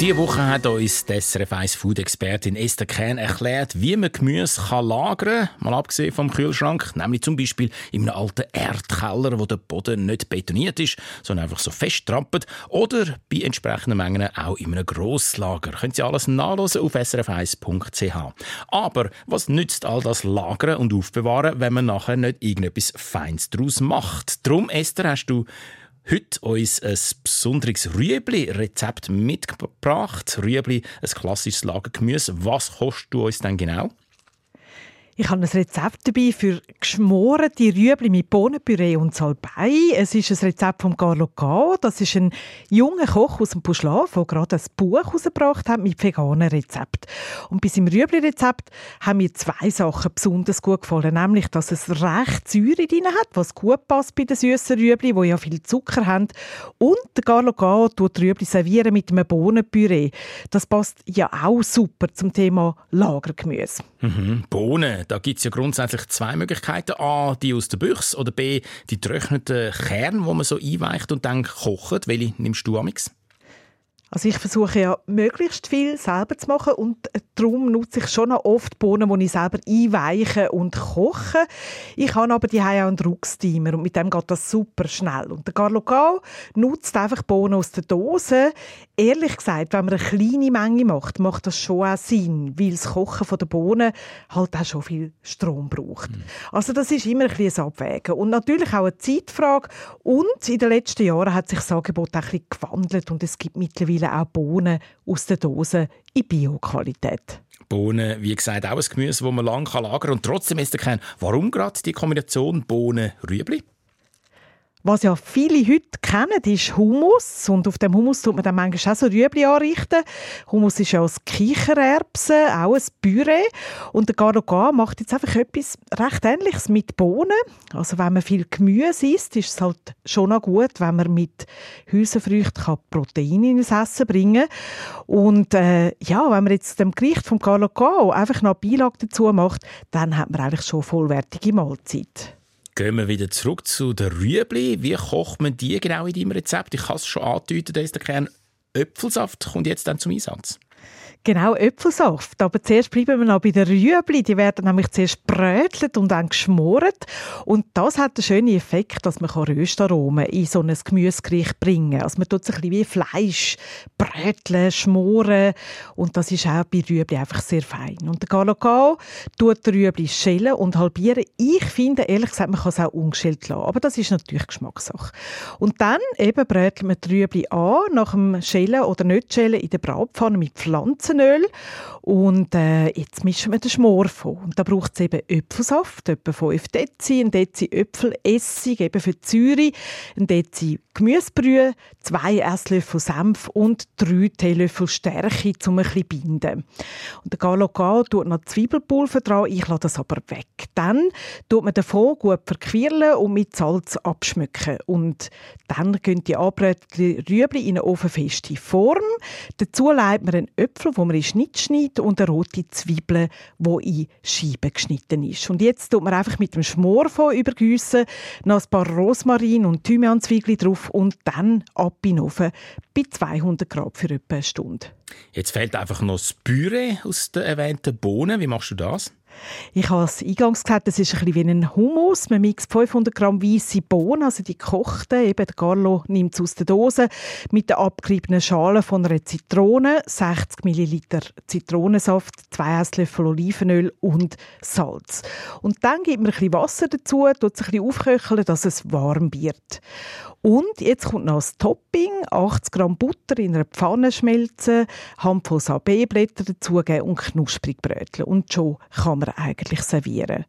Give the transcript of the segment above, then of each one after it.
Diese Woche hat uns die SRF 1 Food-Expertin Esther Kern erklärt, wie man Gemüse kann lagern kann, mal abgesehen vom Kühlschrank, nämlich zum Beispiel in einem alten Erdkeller, wo der Boden nicht betoniert ist, sondern einfach so festtrampelt, oder bei entsprechenden Mengen auch in einem Grosslager. Können Sie alles nachlesen auf srf1.ch. Aber was nützt all das Lagern und Aufbewahren, wenn man nachher nicht irgendetwas Feins daraus macht? Drum, Esther, hast du heute uns ein besonderes Rüebli-Rezept mitgebracht. Rüebli, ein klassisches Lagergemüse. Was kostet du uns denn genau? Ich habe ein Rezept dabei für geschmorte Rüebli mit Bohnenpüree und Salbei. Es ist ein Rezept von Carlo Gao. Das ist ein junger Koch aus dem Puschlav, der gerade ein Buch herausgebracht hat mit veganen Rezept. Und bei seinem Rüebli-Rezept haben mir zwei Sachen besonders gut gefallen. Nämlich, dass es recht Säure drin hat, was gut passt bei den süßen Rüebli, die ja viel Zucker haben. Und Carlo Gao tut Rüebli servieren mit einem Bohnenpüree. Das passt ja auch super zum Thema Lagergemüse. Mhm. Bohnen, da gibt es ja grundsätzlich zwei Möglichkeiten. A, die aus der Büchse oder B, die getrockneten Kerne, die man so einweicht und dann kocht. Welche nimmst du amix? Also ich versuche ja möglichst viel selber zu machen und darum nutze ich schon noch oft Bohnen, die ich selber einweiche und koche. Ich habe aber die auch einen Drucksteamer und mit dem geht das super schnell. Und der Carlo Gau nutzt einfach Bohnen aus der Dose. Ehrlich gesagt, wenn man eine kleine Menge macht, macht das schon auch Sinn, weil das Kochen von der Bohnen halt auch schon viel Strom braucht. Mhm. Also das ist immer ein bisschen Abwägen. Und natürlich auch eine Zeitfrage. Und in den letzten Jahren hat sich das Angebot auch ein bisschen gewandelt und es gibt mittlerweile mittlerweile auch Bohnen aus der Dose in Bio-Qualität. Bohnen, wie gesagt, auch ein Gemüse, das man lange lagern kann. Und trotzdem ist erkennen, warum gerade die Kombination Bohnen-Rüebli? Was ja viele heute kennen, ist Hummus. Und auf dem Hummus tut man dann manchmal auch so Rüebli anrichten. Hummus ist ja aus Kichererbsen, auch ein Püree. Und der Garoga macht jetzt einfach etwas recht Ähnliches mit Bohnen. Also wenn man viel Gemüse isst, ist es halt schon noch gut, wenn man mit Hülsenfrüchten Proteine in das Essen bringen kann. Und äh, ja, wenn man jetzt dem Gericht vom Garoga einfach noch Beilage dazu macht, dann hat man eigentlich schon vollwertige Mahlzeit. Gehen wir wieder zurück zu den Rüebli. Wie kocht man die genau in deinem Rezept? Ich kann es schon andeuten, dass der Kern Äpfelsaft kommt jetzt dann zum Einsatz. Genau, Äpfelsaft. Aber zuerst bleiben wir noch bei den Rüebli. Die werden nämlich zuerst brötelt und dann geschmort. Und das hat den schönen Effekt, dass man Röstaromen in so ein Gemüsegericht bringen kann. Also man tut es ein bisschen wie Fleisch bröteln, schmoren. Und das ist auch bei Rüebli einfach sehr fein. Und der Galogao tut die Rüebli schälen und halbieren. Ich finde, ehrlich gesagt, man kann es auch ungeschält lassen. Aber das ist natürlich Geschmackssache. Und dann eben brötelt man die Rüebli an, nach dem Schälen oder nicht Schälen in der Bratpfanne mit Pflanzen Olivenöl und äh, jetzt mischen wir den Schmor von. Und da braucht es eben Äpfelsaft, etwa 5 Dezi, ein Dezi Äpfelessig, eben für die Säure, ein Dezi Gemüsebrühe, zwei Esslöffel Senf und drei Teelöffel Stärke, um ein bisschen binden. Und der Galogal tut noch Zwiebelpulver dran, ich lasse das aber weg. Dann tut man davon gut verquirlen und mit Salz abschmücken. Und dann gehen die angebräteten Rüebli in eine ofenfeste Form. Dazu leitet man einen Äpfel, wo man in Schnitt schneidet, und eine rote Zwiebel, die in Scheiben geschnitten ist. Und jetzt tut man einfach mit dem Schmorfond übergüssen, noch ein paar Rosmarin und Thymianzwiebeln drauf und dann ab in den Ofen bei 200 Grad für etwa eine Stunde. Jetzt fehlt einfach noch das Püree aus den erwähnten Bohnen. Wie machst du das? Ich habe es eingangs gesagt, das ist ein bisschen wie ein Hummus. Man mixt 500 Gramm weiße Bohnen, also die gekochten, eben der Carlo nimmt es aus der Dose, mit der abgeriebenen Schale von einer Zitrone, 60 Milliliter Zitronensaft, 2 Esslöffel Olivenöl und Salz. Und dann gibt man ein bisschen Wasser dazu, tut es ein bisschen aufköcheln, dass es warm wird. Und jetzt kommt noch das Topping, 80 Gramm Butter in einer Pfanne schmelzen, Handvoll Sabéblätter dazugeben und knusprig bröteln. Und schon kann man eigentlich servieren.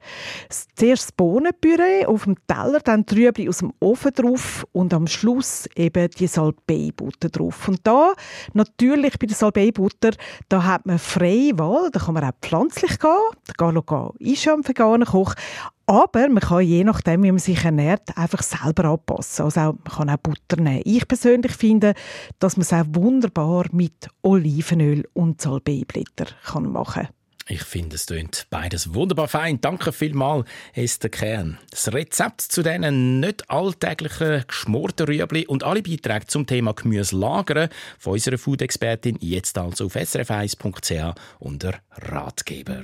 Zuerst das Bohnenpüree auf dem Teller, dann Trübli aus dem Ofen drauf und am Schluss eben die Salbei-Butter drauf. Und da, natürlich bei der Salbei-Butter, da hat man freie Wahl, da kann man auch pflanzlich gehen. Der Galoga ist ja ein veganer Koch, Aber man kann je nachdem, wie man sich ernährt, einfach selber anpassen. Also auch, man kann auch Butter nehmen. Ich persönlich finde, dass man es auch wunderbar mit Olivenöl und Salbeiblätter machen kann. Ich finde, es klingt beides wunderbar fein. Danke vielmals, Esther Kern. Das Rezept zu diesen nicht alltäglichen geschmorten Rüebli und alle Beiträge zum Thema Gemüse lagern von unserer Food-Expertin jetzt also auf srf1.ch unter Ratgeber.